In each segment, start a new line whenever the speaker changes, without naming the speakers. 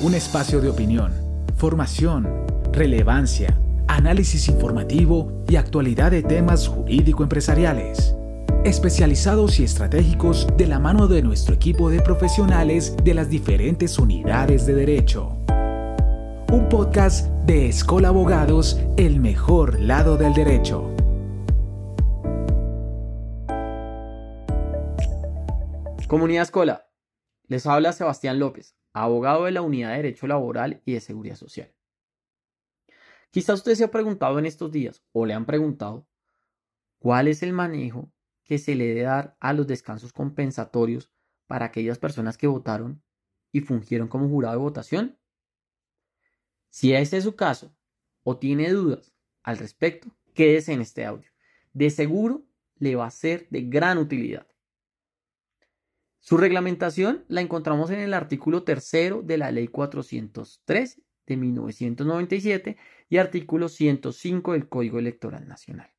un espacio de opinión, formación, relevancia, análisis informativo y actualidad de temas jurídico-empresariales, especializados y estratégicos de la mano de nuestro equipo de profesionales de las diferentes unidades de derecho. Un podcast de Escola Abogados, el mejor lado del derecho.
Comunidad Escola, les habla Sebastián López, abogado de la Unidad de Derecho Laboral y de Seguridad Social. Quizás usted se ha preguntado en estos días o le han preguntado cuál es el manejo que se le debe dar a los descansos compensatorios para aquellas personas que votaron y fungieron como jurado de votación. Si ese es su caso o tiene dudas al respecto, quédese en este audio. De seguro le va a ser de gran utilidad. Su reglamentación la encontramos en el artículo tercero de la Ley 403 de 1997 y artículo 105 del Código Electoral Nacional.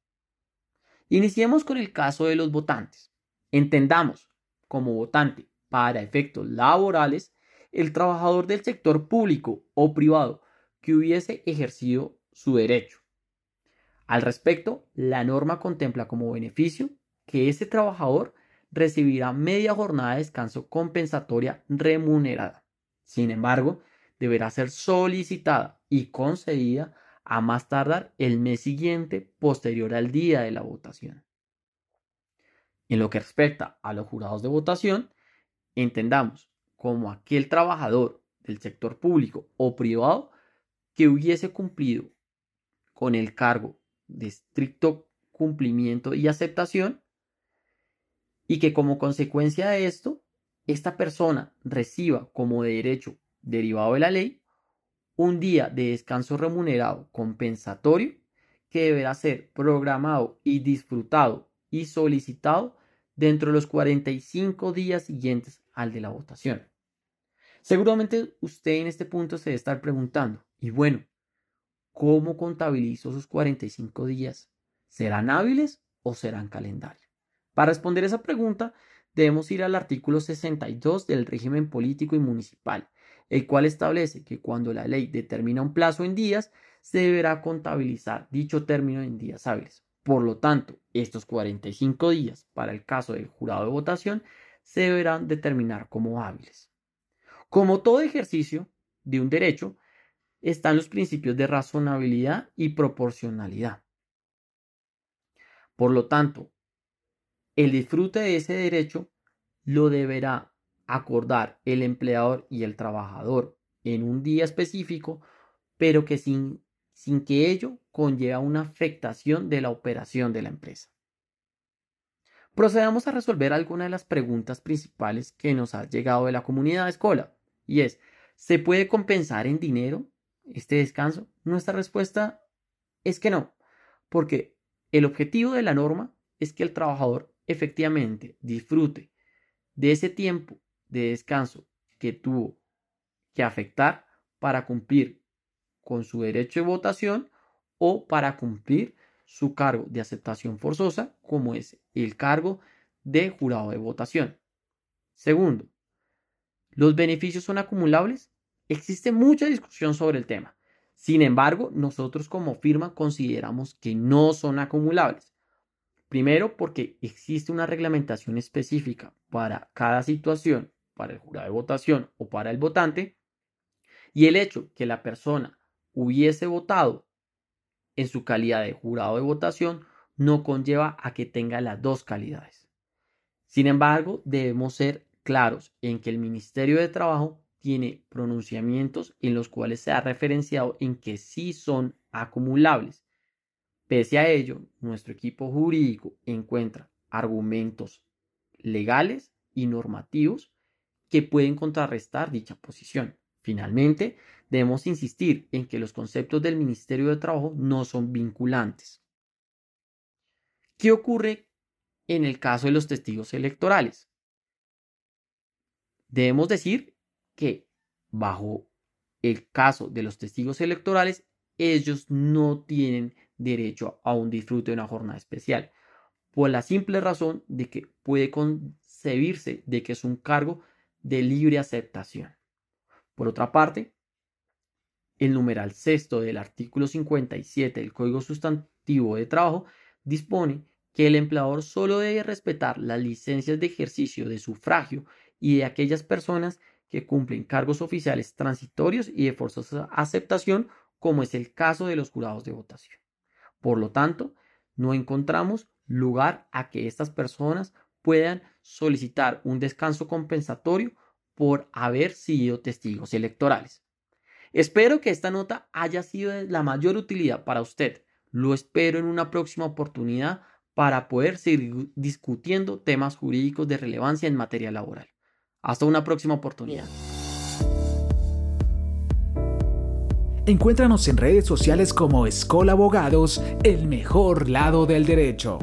Iniciemos con el caso de los votantes. Entendamos como votante para efectos laborales el trabajador del sector público o privado que hubiese ejercido su derecho. Al respecto, la norma contempla como beneficio que ese trabajador recibirá media jornada de descanso compensatoria remunerada. Sin embargo, deberá ser solicitada y concedida a más tardar el mes siguiente posterior al día de la votación. En lo que respecta a los jurados de votación, entendamos como aquel trabajador del sector público o privado que hubiese cumplido con el cargo de estricto cumplimiento y aceptación y que como consecuencia de esto, esta persona reciba como derecho derivado de la ley un día de descanso remunerado compensatorio que deberá ser programado y disfrutado y solicitado dentro de los 45 días siguientes al de la votación. Seguramente usted en este punto se debe estar preguntando, y bueno, ¿cómo contabilizo esos 45 días? ¿Serán hábiles o serán calendario? Para responder esa pregunta, debemos ir al artículo 62 del régimen político y municipal, el cual establece que cuando la ley determina un plazo en días, se deberá contabilizar dicho término en días hábiles. Por lo tanto, estos 45 días para el caso del jurado de votación se deberán determinar como hábiles. Como todo ejercicio de un derecho, están los principios de razonabilidad y proporcionalidad. Por lo tanto, el disfrute de ese derecho lo deberá acordar el empleador y el trabajador en un día específico, pero que sin, sin que ello conlleva una afectación de la operación de la empresa. Procedamos a resolver algunas de las preguntas principales que nos ha llegado de la comunidad de escuela, y es, ¿se puede compensar en dinero este descanso? Nuestra respuesta es que no, porque el objetivo de la norma es que el trabajador efectivamente disfrute de ese tiempo de descanso que tuvo que afectar para cumplir con su derecho de votación o para cumplir su cargo de aceptación forzosa, como es el cargo de jurado de votación. Segundo, ¿los beneficios son acumulables? Existe mucha discusión sobre el tema. Sin embargo, nosotros como firma consideramos que no son acumulables. Primero, porque existe una reglamentación específica para cada situación, para el jurado de votación o para el votante, y el hecho que la persona hubiese votado en su calidad de jurado de votación no conlleva a que tenga las dos calidades. Sin embargo, debemos ser claros en que el Ministerio de Trabajo tiene pronunciamientos en los cuales se ha referenciado en que sí son acumulables Pese a ello, nuestro equipo jurídico encuentra argumentos legales y normativos que pueden contrarrestar dicha posición. Finalmente, debemos insistir en que los conceptos del Ministerio de Trabajo no son vinculantes. ¿Qué ocurre en el caso de los testigos electorales? Debemos decir que bajo el caso de los testigos electorales, ellos no tienen derecho a un disfrute de una jornada especial, por la simple razón de que puede concebirse de que es un cargo de libre aceptación. Por otra parte, el numeral sexto del artículo 57 del Código Sustantivo de Trabajo dispone que el empleador solo debe respetar las licencias de ejercicio de sufragio y de aquellas personas que cumplen cargos oficiales transitorios y de forzosa aceptación, como es el caso de los jurados de votación. Por lo tanto, no encontramos lugar a que estas personas puedan solicitar un descanso compensatorio por haber sido testigos electorales. Espero que esta nota haya sido de la mayor utilidad para usted. Lo espero en una próxima oportunidad para poder seguir discutiendo temas jurídicos de relevancia en materia laboral. Hasta una próxima oportunidad.
Encuéntranos en redes sociales como Escola Abogados, el mejor lado del derecho.